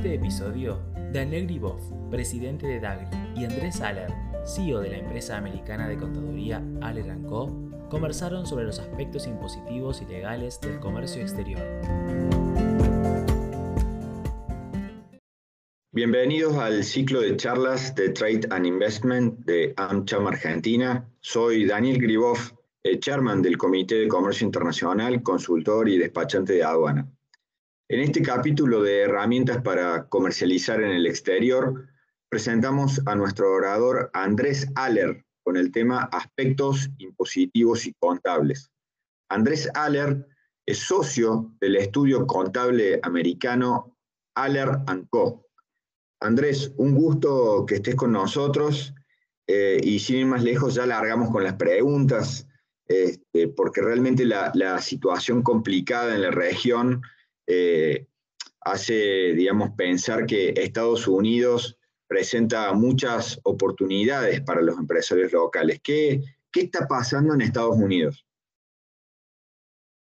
este episodio, Daniel Gribov, presidente de Dagri, y Andrés Aller, CEO de la empresa americana de contaduría Aller Co., conversaron sobre los aspectos impositivos y legales del comercio exterior. Bienvenidos al ciclo de charlas de Trade and Investment de AmCham Argentina. Soy Daniel Gribov, chairman del Comité de Comercio Internacional, consultor y despachante de aduana. En este capítulo de herramientas para comercializar en el exterior, presentamos a nuestro orador Andrés Aller con el tema aspectos impositivos y contables. Andrés Aller es socio del estudio contable americano Aller Co. Andrés, un gusto que estés con nosotros eh, y sin ir más lejos ya largamos con las preguntas, este, porque realmente la, la situación complicada en la región eh, hace, digamos, pensar que Estados Unidos presenta muchas oportunidades para los empresarios locales. ¿Qué, qué está pasando en Estados Unidos?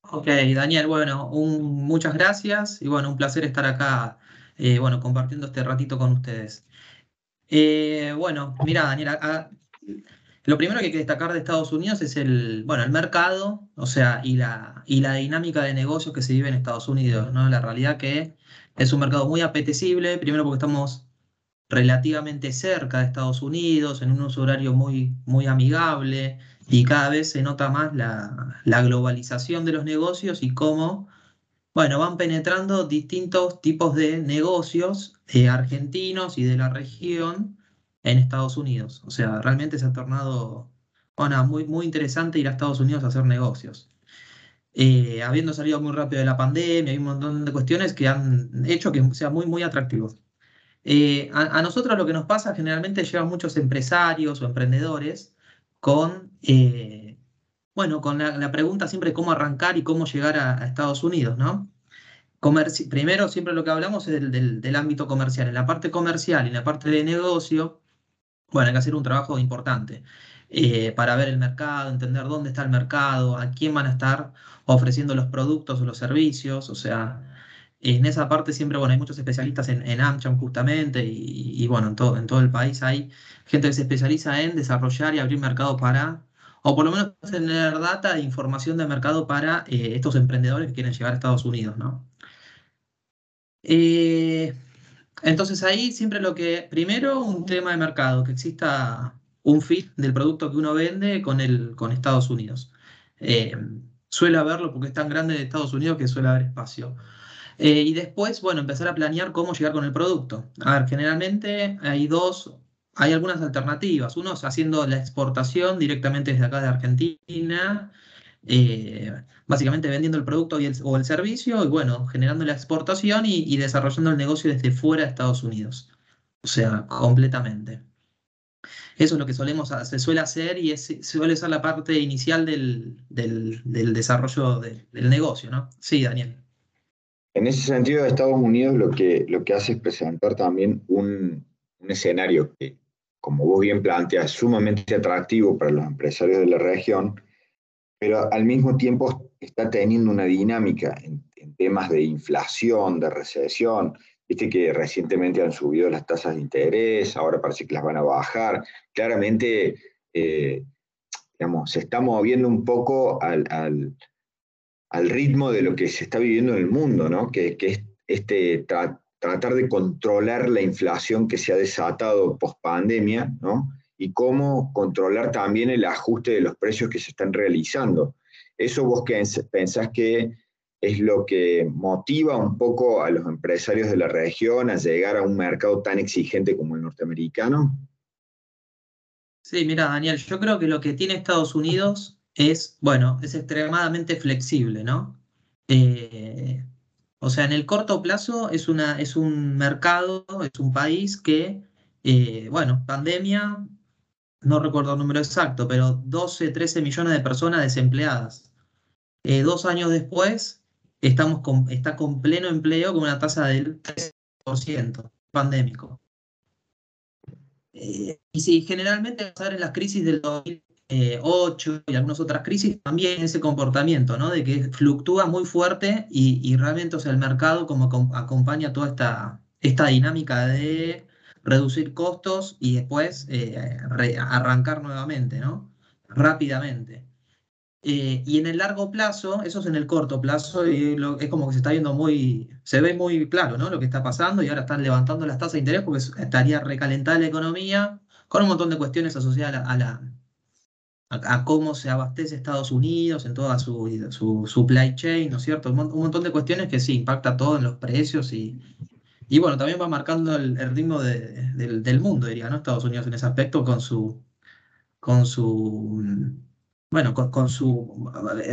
Ok, Daniel, bueno, muchas gracias y bueno, un placer estar acá, eh, bueno, compartiendo este ratito con ustedes. Eh, bueno, mira, Daniel, lo primero que hay que destacar de Estados Unidos es el, bueno, el mercado, o sea, y la, y la dinámica de negocios que se vive en Estados Unidos, ¿no? La realidad que es un mercado muy apetecible, primero porque estamos relativamente cerca de Estados Unidos, en un uso horario muy, muy amigable, y cada vez se nota más la, la globalización de los negocios y cómo, bueno, van penetrando distintos tipos de negocios eh, argentinos y de la región en Estados Unidos. O sea, realmente se ha tornado bueno, muy, muy interesante ir a Estados Unidos a hacer negocios. Eh, habiendo salido muy rápido de la pandemia, hay un montón de cuestiones que han hecho que sea muy, muy atractivo. Eh, a, nosotros lo que nos pasa generalmente llegan muchos empresarios o emprendedores con, eh, bueno, con la, pregunta siempre cómo arrancar y cómo llegar a, Estados Unidos, ¿no? primero, siempre lo que hablamos es del, ámbito comercial. En la parte comercial y en la parte de negocio, bueno, hay que hacer un trabajo importante eh, para ver el mercado, entender dónde está el mercado, a quién van a estar ofreciendo los productos o los servicios. O sea, en esa parte siempre, bueno, hay muchos especialistas en, en AmCham justamente y, bueno, en todo, en todo el país hay gente que se especializa en desarrollar y abrir mercado para, o por lo menos tener data e información de mercado para eh, estos emprendedores que quieren llegar a Estados Unidos, ¿no? Eh, entonces ahí siempre lo que, primero un tema de mercado, que exista un fit del producto que uno vende con, el, con Estados Unidos. Eh, suele haberlo porque es tan grande de Estados Unidos que suele haber espacio. Eh, y después, bueno, empezar a planear cómo llegar con el producto. A ver, generalmente hay dos, hay algunas alternativas. Uno es haciendo la exportación directamente desde acá de Argentina, eh, básicamente vendiendo el producto o el servicio y bueno, generando la exportación y, desarrollando el negocio desde fuera de Estados Unidos. O sea, completamente. Eso es lo que solemos, se suele hacer y es, suele ser la parte inicial del, desarrollo del negocio, ¿no? Sí, Daniel. En ese sentido, Estados Unidos lo que, lo que hace es presentar también un, un escenario que, como vos bien planteas, es sumamente atractivo para los empresarios de la región, pero al mismo tiempo está teniendo una dinámica en, temas de inflación, de recesión. Viste que recientemente han subido las tasas de interés, ahora parece que las van a bajar. Claramente, eh, digamos, se está moviendo un poco al, ritmo de lo que se está viviendo en el mundo, ¿no? Que, es este, tratar de controlar la inflación que se ha desatado post pandemia, ¿no? Y cómo controlar también el ajuste de los precios que se están realizando. ¿Eso vos pensás que es lo que motiva un poco a los empresarios de la región a llegar a un mercado tan exigente como el norteamericano? Sí, mira, Daniel, yo creo que lo que tiene Estados Unidos es, bueno, es extremadamente flexible, ¿no? Eh, o sea, en el corto plazo es, una, es un mercado, es un país que, eh, bueno, pandemia, no recuerdo el número exacto, pero 12, 13 millones de personas desempleadas. Eh, dos años después, estamos con, está con pleno empleo con una tasa del 3% pandémico. Eh, y si generalmente en las crisis del 2008 y algunas otras crisis, también ese comportamiento, ¿no? De que fluctúa muy fuerte y, realmente o sea, el mercado como acompaña toda esta, esta dinámica de reducir costos y después arrancar nuevamente, ¿no? Rápidamente. Eh, y en el largo plazo, eso es en el corto plazo, y es como que se está viendo muy, se ve muy claro, ¿no? Lo que está pasando y ahora están levantando las tasas de interés porque estaría recalentada la economía con un montón de cuestiones asociadas a, la, a, cómo se abastece Estados Unidos en toda su, su supply chain, ¿no es cierto? Un, montón de cuestiones que sí impacta todo en los precios y, y bueno, también va marcando el, ritmo del, del mundo, diría, ¿no? Estados Unidos en ese aspecto con su, con su bueno, con, su,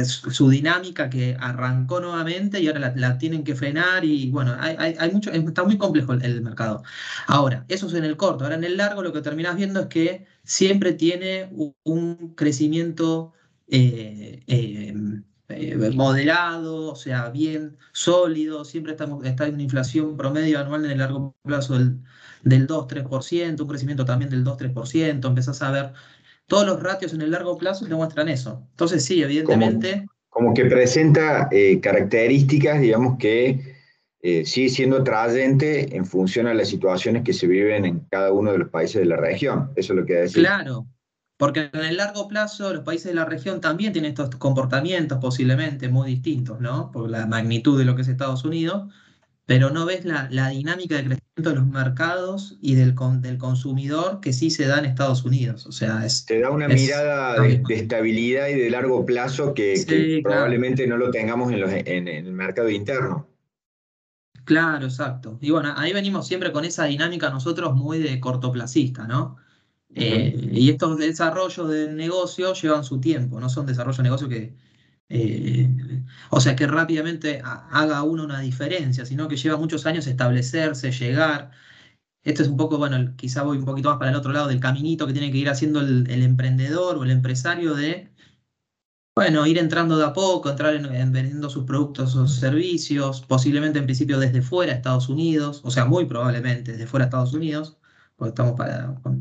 su, dinámica que arrancó nuevamente y ahora la, tienen que frenar y bueno, hay, hay, mucho, está muy complejo el, mercado. Ahora, eso es en el corto, ahora en el largo lo que terminas viendo es que siempre tiene un crecimiento eh, em, eh, moderado, o sea, bien sólido, siempre estamos, está en una inflación promedio anual en el largo plazo del, del 2-3%, un crecimiento también del 2-3%, empezás a ver todos los ratios en el largo plazo demuestran eso. Entonces, sí, evidentemente. Como, que presenta eh, características, digamos, que eh, sigue siendo trayente en función a las situaciones que se viven en cada uno de los países de la región. Eso es lo que decir. Claro, porque en el largo plazo los países de la región también tienen estos comportamientos posiblemente muy distintos, ¿no? Por la magnitud de lo que es Estados Unidos, pero no ves la, dinámica de crecimiento de los mercados y del, del consumidor que sí se da en Estados Unidos. O sea, es, Te da una mirada de, estabilidad y de largo plazo que, probablemente no lo tengamos en, los, en, el mercado interno. Claro, exacto. Y bueno, ahí venimos siempre con esa dinámica nosotros muy de cortoplacista, ¿no? Eh, y estos desarrollos de negocio llevan su tiempo, no son desarrollos de negocio que, eh, o sea, que rápidamente haga uno una diferencia, sino que lleva muchos años establecerse, llegar. Esto es un poco, bueno, quizá voy un poquito más para el otro lado del caminito que tiene que ir haciendo el, emprendedor o el empresario de, bueno, ir entrando de a poco, entrar en, vendiendo sus productos o servicios, posiblemente en principio desde fuera Estados Unidos, o sea, muy probablemente desde fuera Estados Unidos, porque estamos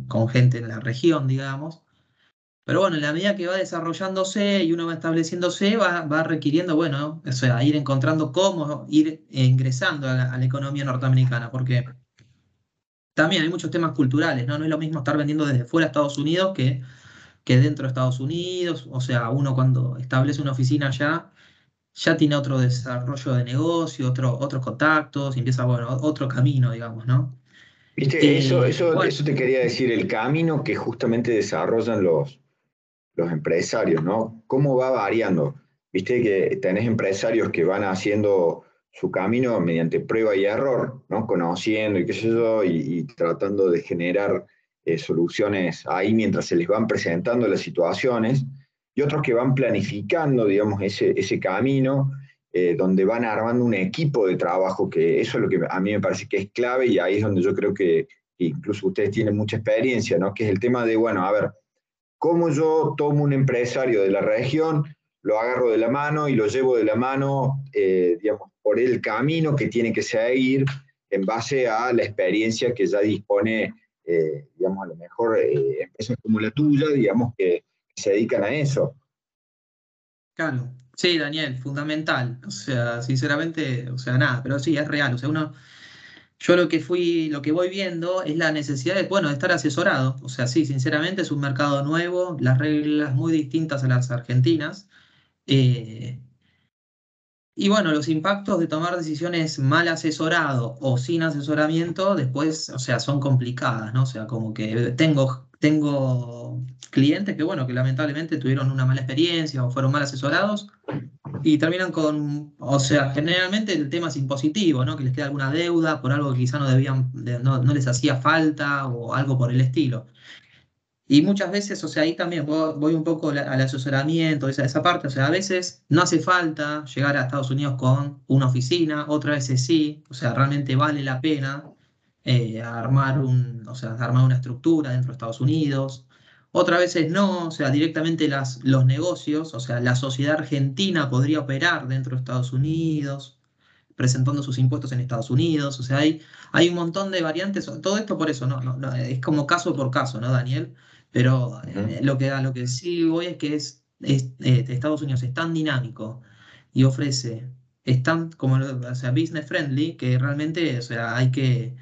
con gente en la región, digamos. Pero bueno, en la medida que va desarrollándose y uno va estableciéndose, va, va requiriendo, bueno, o sea, ir encontrando cómo ir ingresando a la, economía norteamericana, porque también hay muchos temas culturales, ¿no? No es lo mismo estar vendiendo desde fuera de Estados Unidos que, que dentro de Estados Unidos. O sea, uno cuando establece una oficina allá, ya tiene otro desarrollo de negocio, otro, otros contactos, y empieza, bueno, otro camino, digamos, ¿no? Viste, eso, eso, eso te quería decir, el camino que justamente desarrollan los, los empresarios, ¿no? ¿Cómo va variando? Viste que tenés empresarios que van haciendo su camino mediante prueba y error, ¿no? Conociendo y qué sé yo, y, tratando de generar eh, soluciones ahí mientras se les van presentando las situaciones, y otros que van planificando, digamos, ese, ese camino, eh, donde van armando un equipo de trabajo, que eso es lo que a mí me parece que es clave, y ahí es donde yo creo que incluso ustedes tienen mucha experiencia, ¿no? Que es el tema de, bueno, a ver, cómo yo tomo un empresario de la región, lo agarro de la mano y lo llevo de la mano, eh, digamos, por el camino que tiene que seguir en base a la experiencia que ya dispone, eh, digamos, a lo mejor empresas como la tuya, digamos, que, se dedican a eso. Claro, sí, Daniel, fundamental. O sea, sinceramente, o sea, nada, pero sí, es real. O sea, uno yo lo que fui, lo que voy viendo es la necesidad de, bueno, de estar asesorado. O sea, sí, sinceramente es un mercado nuevo, las reglas muy distintas a las argentinas. Eh, y bueno, los impactos de tomar decisiones mal asesorado o sin asesoramiento, después, o sea, son complicadas, ¿no? O sea, como que tengo, tengo clientes que, bueno, que lamentablemente tuvieron una mala experiencia o fueron mal asesorados y terminan con, o sea, generalmente el tema es impositivo, ¿no? Que les queda alguna deuda por algo que quizá no debían, no, les hacía falta o algo por el estilo. Y muchas veces, o sea, ahí también voy un poco al asesoramiento, esa, esa parte, o sea, a veces no hace falta llegar a Estados Unidos con una oficina, otras veces sí, o sea, realmente vale la pena eh, armar, un, o sea, armar una estructura dentro de Estados Unidos, otras veces no, o sea, directamente las, los negocios, o sea, la sociedad argentina podría operar dentro de Estados Unidos, presentando sus impuestos en Estados Unidos, o sea, hay, hay un montón de variantes, todo esto por eso, no, no, es como caso por caso, ¿no, Daniel? Pero eh, lo, que, a lo que sí voy es que es, eh, Estados Unidos es tan dinámico y ofrece están como, o sea, business friendly, que realmente, o sea, hay que,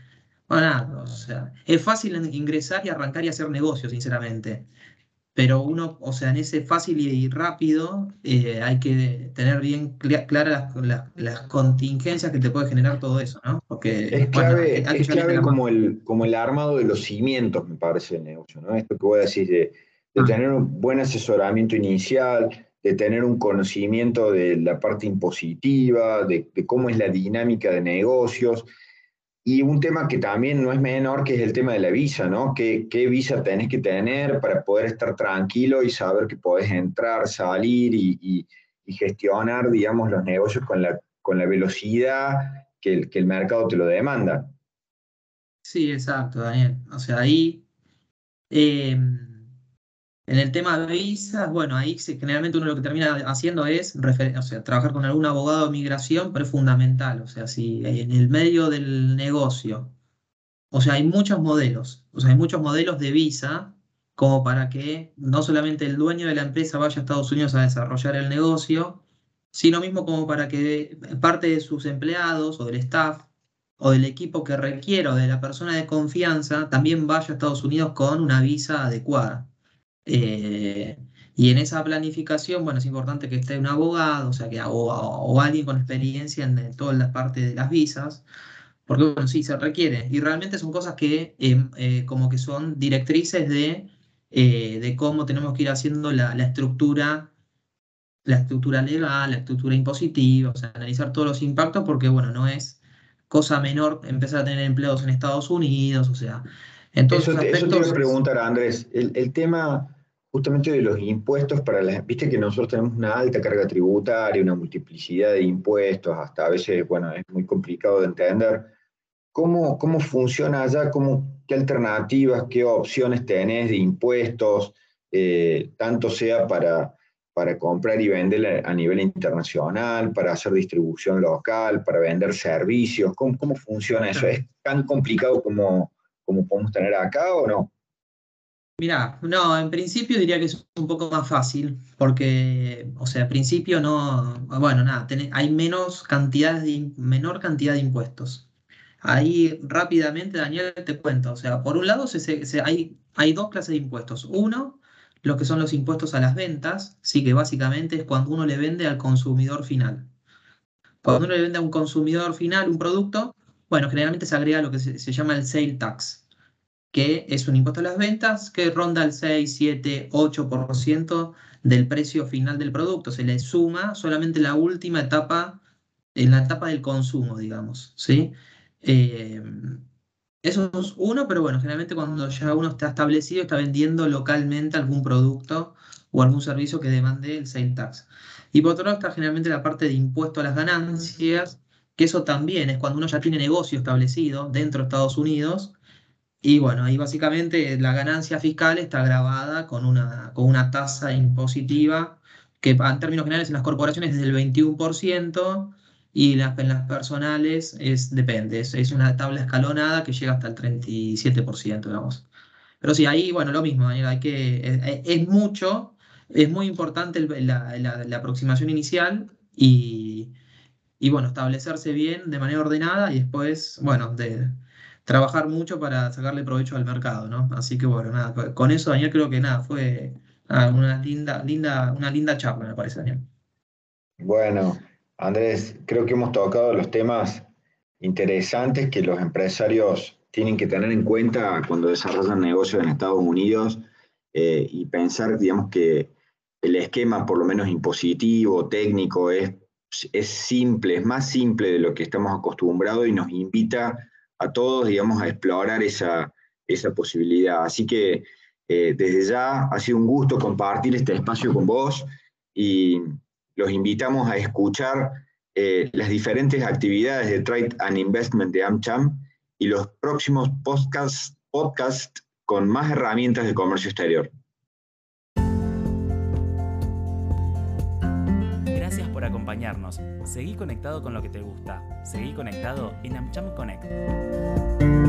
o sea, es fácil ingresar y arrancar y hacer negocios, sinceramente. Pero uno, o sea, en ese fácil y rápido, eh, hay que tener bien claras las, contingencias que te puede generar todo eso, ¿no? Porque es clave, es clave como, el, como el armado de los cimientos, me parece, el negocio, ¿no? Esto que voy a decir de, de ah. tener un buen asesoramiento inicial, de tener un conocimiento de la parte impositiva, de, cómo es la dinámica de negocios. Y un tema que también no es menor, que es el tema de la visa, ¿no? ¿Qué, qué visa tenés que tener para poder estar tranquilo y saber que podés entrar, salir y, gestionar, digamos, los negocios con la, con la velocidad que el, que el mercado te lo demanda? Sí, exacto, Daniel. O sea, ahí... Eh, en el tema de visas, bueno, ahí generalmente uno lo que termina haciendo es trabajar con algún abogado de migración, pero es fundamental. O sea, si en el medio del negocio, o sea, hay muchos modelos, o sea, hay muchos modelos de visa como para que no solamente el dueño de la empresa vaya a Estados Unidos a desarrollar el negocio, sino mismo como para que parte de sus empleados o del staff o del equipo que requiera o de la persona de confianza también vaya a Estados Unidos con una visa adecuada. Eh, y en esa planificación, bueno, es importante que esté un abogado, o sea, que, o, alguien con experiencia en, toda la parte de las visas, porque, bueno, sí, se requiere. Y realmente son cosas que, em, eh, como que son directrices de, eh, de cómo tenemos que ir haciendo la, la, estructura, la estructura legal, la estructura impositiva, o sea, analizar todos los impactos, porque, bueno, no es cosa menor empezar a tener empleados en Estados Unidos, o sea, entonces, eso, te, eso te iba a preguntar, Andrés. El, el, tema justamente de los impuestos para las... Viste que nosotros tenemos una alta carga tributaria, una multiplicidad de impuestos, hasta a veces, bueno, es muy complicado de entender. ¿Cómo, cómo funciona allá? ¿Cómo, ¿Qué alternativas, qué opciones tenés de impuestos, eh, tanto sea para, para comprar y vender a nivel internacional, para hacer distribución local, para vender servicios? ¿Cómo, cómo funciona eso? ¿Es tan complicado como como podemos tener acá o no? Mira, no, en principio diría que es un poco más fácil, porque, o sea, en principio no, bueno, nada, hay menos cantidad de, menor cantidad de impuestos. Ahí rápidamente, Daniel, te cuento, o sea, por un lado hay, hay dos clases de impuestos. Uno, los que son los impuestos a las ventas, sí que básicamente es cuando uno le vende al consumidor final. Cuando uno le vende a un consumidor final un producto, bueno, generalmente se agrega lo que se, llama el sale tax, que es un impuesto a las ventas que ronda el 6, 7, 8% del precio final del producto. Se le suma solamente la última etapa, en la etapa del consumo, digamos. ¿sí? Eh, eso es uno, pero bueno, generalmente cuando ya uno está establecido, está vendiendo localmente algún producto o algún servicio que demande el sale tax. Y por otro lado está generalmente la parte de impuesto a las ganancias, que eso también es cuando uno ya tiene negocio establecido dentro de Estados Unidos. Y bueno, ahí básicamente la ganancia fiscal está grabada con una, con una tasa impositiva que en términos generales en las corporaciones es del 21% y las, en las personales es, depende, es, una tabla escalonada que llega hasta el 37%, digamos. Pero sí, ahí, bueno, lo mismo, hay que, es, mucho, es muy importante la, la aproximación inicial y, y bueno, establecerse bien de manera ordenada y después, bueno, de trabajar mucho para sacarle provecho al mercado, ¿no? Así que bueno, nada, con eso Daniel creo que nada, fue una linda, linda, una linda charla, me parece, Daniel. Bueno, Andrés, creo que hemos tocado los temas interesantes que los empresarios tienen que tener en cuenta cuando desarrollan negocios en Estados Unidos eh, y pensar, digamos, que el esquema, por lo menos impositivo, técnico, es es simple, es más simple de lo que estamos acostumbrados y nos invita a todos, digamos, a explorar esa, esa posibilidad. Así que eh, desde ya ha sido un gusto compartir este espacio con vos y los invitamos a escuchar eh, las diferentes actividades de Trade and Investment de AmCham y los próximos podcasts podcast con más herramientas de comercio exterior. Acompañarnos. Seguí conectado con lo que te gusta. Seguí conectado en AmCham Connect.